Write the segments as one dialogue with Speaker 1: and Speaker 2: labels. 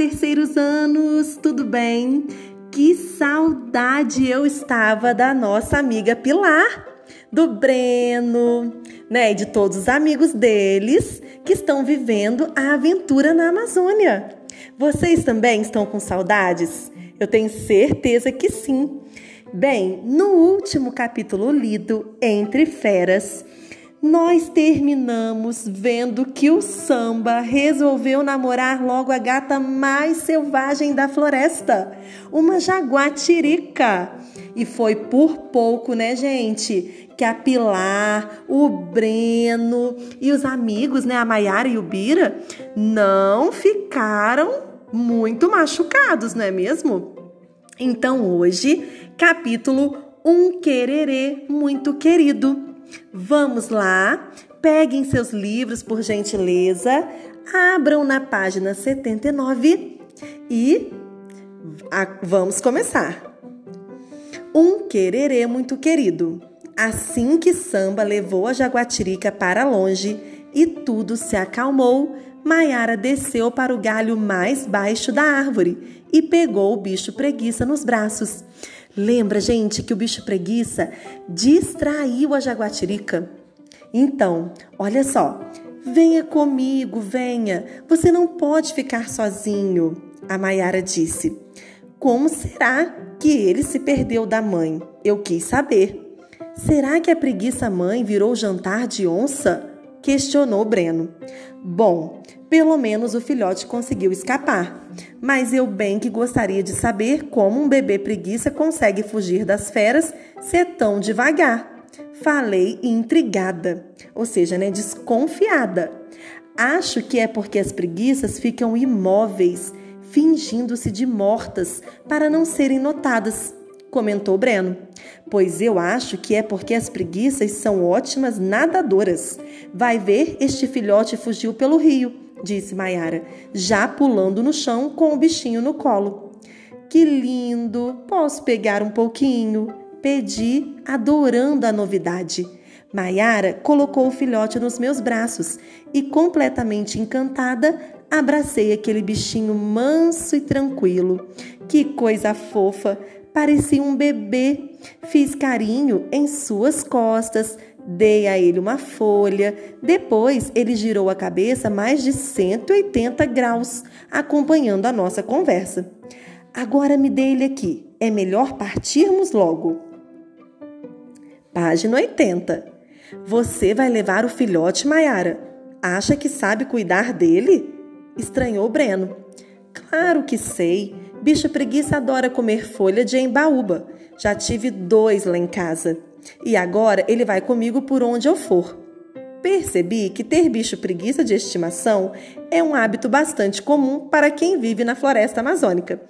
Speaker 1: terceiros anos, tudo bem? Que saudade eu estava da nossa amiga Pilar, do Breno, né, e de todos os amigos deles que estão vivendo a aventura na Amazônia. Vocês também estão com saudades? Eu tenho certeza que sim. Bem, no último capítulo lido, Entre Feras, nós terminamos vendo que o samba resolveu namorar logo a gata mais selvagem da floresta, uma jaguatirica. E foi por pouco, né, gente, que a Pilar, o Breno e os amigos, né, a Maiara e o Bira, não ficaram muito machucados, não é mesmo? Então hoje, capítulo Um Quererê Muito Querido. Vamos lá, peguem seus livros por gentileza, abram na página 79 e vamos começar. Um quererê muito querido. Assim que Samba levou a jaguatirica para longe e tudo se acalmou, Maiara desceu para o galho mais baixo da árvore e pegou o bicho preguiça nos braços. Lembra, gente, que o bicho preguiça distraiu a jaguatirica? Então, olha só. Venha comigo, venha. Você não pode ficar sozinho, a Maiara disse. Como será que ele se perdeu da mãe? Eu quis saber. Será que a preguiça mãe virou jantar de onça? Questionou Breno. Bom, pelo menos o filhote conseguiu escapar. Mas eu bem que gostaria de saber como um bebê preguiça consegue fugir das feras ser tão devagar. Falei intrigada, ou seja, né, desconfiada. Acho que é porque as preguiças ficam imóveis, fingindo-se de mortas para não serem notadas comentou Breno. Pois eu acho que é porque as preguiças são ótimas nadadoras. Vai ver, este filhote fugiu pelo rio, disse Maiara, já pulando no chão com o bichinho no colo. Que lindo! Posso pegar um pouquinho? Pedi, adorando a novidade. Maiara colocou o filhote nos meus braços e, completamente encantada, abracei aquele bichinho manso e tranquilo. Que coisa fofa! Parecia um bebê. Fiz carinho em suas costas, dei a ele uma folha. Depois ele girou a cabeça mais de 180 graus, acompanhando a nossa conversa. Agora me dê ele aqui. É melhor partirmos logo. Página 80. Você vai levar o filhote, Maiara? Acha que sabe cuidar dele? Estranhou Breno. Claro que sei. Bicho preguiça adora comer folha de embaúba. Já tive dois lá em casa. E agora ele vai comigo por onde eu for. Percebi que ter bicho preguiça de estimação é um hábito bastante comum para quem vive na floresta amazônica.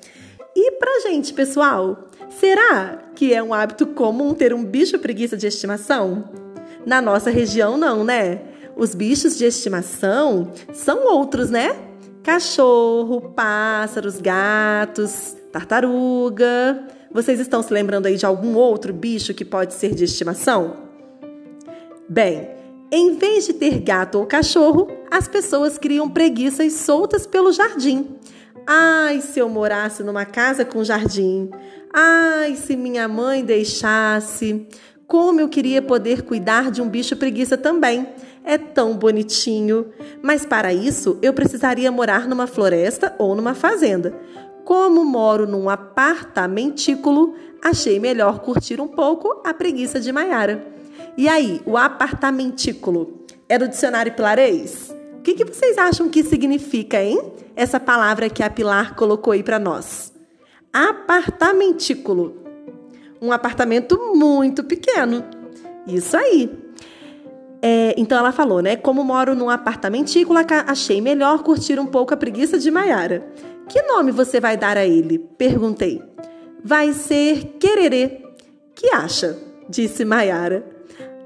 Speaker 1: E pra gente, pessoal, será que é um hábito comum ter um bicho preguiça de estimação? Na nossa região, não, né? Os bichos de estimação são outros, né? Cachorro, pássaros, gatos, tartaruga. Vocês estão se lembrando aí de algum outro bicho que pode ser de estimação? Bem, em vez de ter gato ou cachorro, as pessoas criam preguiças soltas pelo jardim. Ai, se eu morasse numa casa com jardim. Ai, se minha mãe deixasse. Como eu queria poder cuidar de um bicho preguiça também. É tão bonitinho. Mas para isso, eu precisaria morar numa floresta ou numa fazenda. Como moro num apartamentículo, achei melhor curtir um pouco a preguiça de Maiara. E aí, o apartamentículo é do dicionário pilarês? O que, que vocês acham que significa, hein? Essa palavra que a Pilar colocou aí para nós. Apartamentículo um apartamento muito pequeno. Isso aí. É, então ela falou, né? Como moro num apartamentícola, achei melhor curtir um pouco a preguiça de Maiara. Que nome você vai dar a ele? Perguntei. Vai ser Quererê. Que acha? Disse Maiara.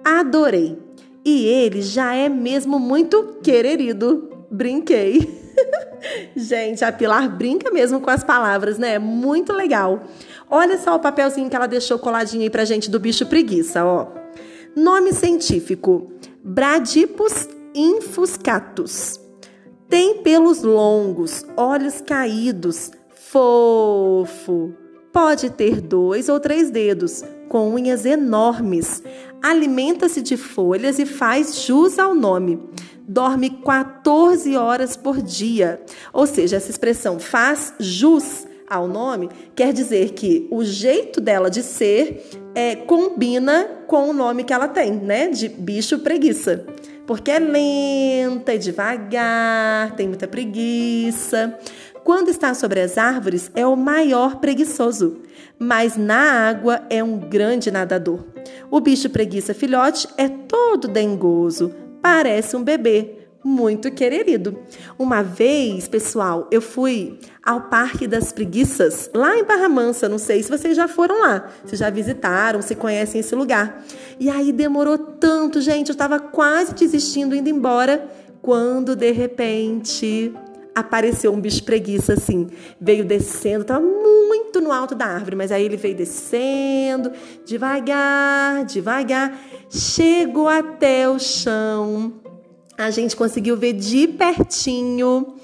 Speaker 1: Adorei. E ele já é mesmo muito quererido. Brinquei. Gente, a Pilar brinca mesmo com as palavras, né? Muito legal. Olha só o papelzinho que ela deixou coladinho aí pra gente do bicho preguiça, ó. Nome científico: Bradipus infuscatus. Tem pelos longos, olhos caídos, fofo. Pode ter dois ou três dedos, com unhas enormes. Alimenta-se de folhas e faz jus ao nome. Dorme 14 horas por dia. Ou seja, essa expressão faz jus ao nome quer dizer que o jeito dela de ser é, combina com o nome que ela tem, né? De bicho preguiça. Porque é lenta, é devagar, tem muita preguiça. Quando está sobre as árvores, é o maior preguiçoso, mas na água é um grande nadador. O bicho preguiça filhote é todo dengoso, parece um bebê, muito querido. Uma vez, pessoal, eu fui ao Parque das Preguiças, lá em Barra Mansa. Não sei se vocês já foram lá, se já visitaram, se conhecem esse lugar. E aí demorou tanto, gente, eu estava quase desistindo, indo embora, quando de repente apareceu um bicho preguiça assim, veio descendo, estava muito no alto da árvore, mas aí ele veio descendo, devagar, devagar, chegou até o chão. A gente conseguiu ver de pertinho.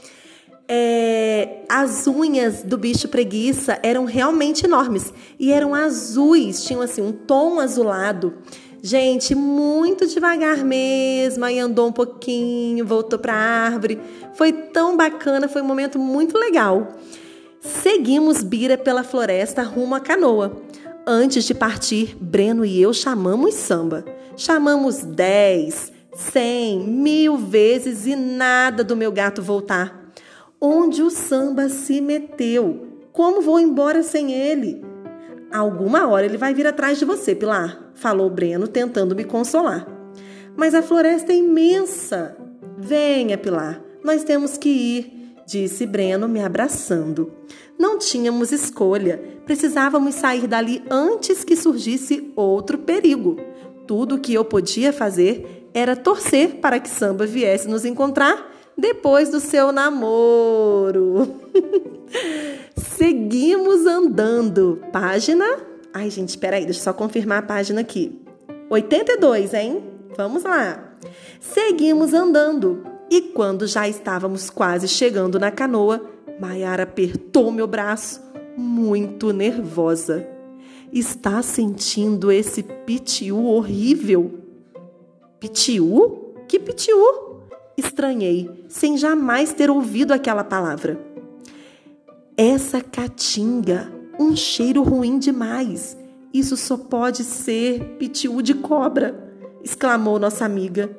Speaker 1: É, as unhas do bicho preguiça eram realmente enormes e eram azuis, tinham assim um tom azulado. Gente, muito devagar mesmo, aí andou um pouquinho, voltou para a árvore. Foi tão bacana, foi um momento muito legal. Seguimos Bira pela floresta rumo à canoa. Antes de partir, Breno e eu chamamos samba. Chamamos dez, cem, mil vezes e nada do meu gato voltar. Onde o samba se meteu? Como vou embora sem ele? Alguma hora ele vai vir atrás de você, Pilar, falou Breno, tentando me consolar. Mas a floresta é imensa. Venha, Pilar, nós temos que ir, disse Breno, me abraçando. Não tínhamos escolha, precisávamos sair dali antes que surgisse outro perigo. Tudo o que eu podia fazer era torcer para que Samba viesse nos encontrar depois do seu namoro. Seguimos andando. Página. Ai, gente, peraí, deixa eu só confirmar a página aqui. 82, hein? Vamos lá. Seguimos andando. E quando já estávamos quase chegando na canoa, Maiara apertou meu braço, muito nervosa. Está sentindo esse pitiu horrível? Pitiu? Que pitiu? Estranhei, sem jamais ter ouvido aquela palavra. Essa caatinga, um cheiro ruim demais. Isso só pode ser pitiu de cobra, exclamou nossa amiga.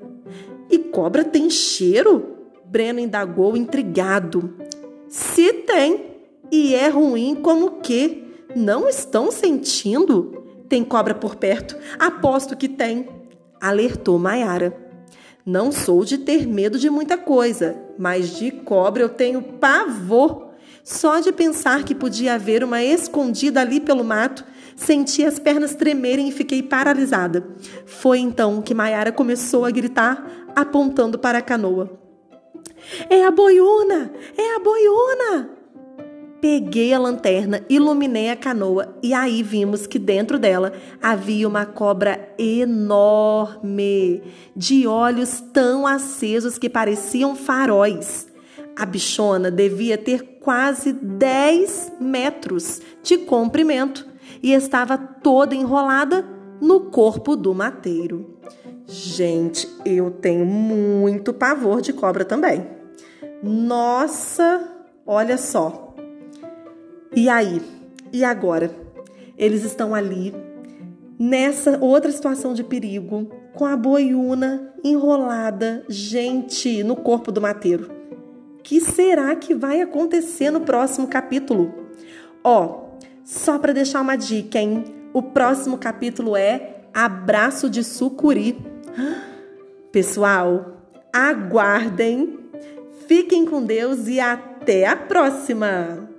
Speaker 1: E cobra tem cheiro? Breno indagou intrigado. Se tem, e é ruim como que? Não estão sentindo? Tem cobra por perto? Aposto que tem alertou Maiara. Não sou de ter medo de muita coisa, mas de cobra eu tenho pavor. Só de pensar que podia haver uma escondida ali pelo mato, senti as pernas tremerem e fiquei paralisada. Foi então que Maiara começou a gritar, apontando para a canoa. É a boiuna! É a boiuna! Peguei a lanterna, iluminei a canoa e aí vimos que dentro dela havia uma cobra enorme, de olhos tão acesos que pareciam faróis. A bichona devia ter quase 10 metros de comprimento e estava toda enrolada no corpo do mateiro. Gente, eu tenho muito pavor de cobra também. Nossa, olha só. E aí? E agora? Eles estão ali, nessa outra situação de perigo, com a boiuna enrolada, gente, no corpo do mateiro. Que será que vai acontecer no próximo capítulo? Ó, só para deixar uma dica, hein? O próximo capítulo é Abraço de Sucuri. Pessoal, aguardem, fiquem com Deus e até a próxima!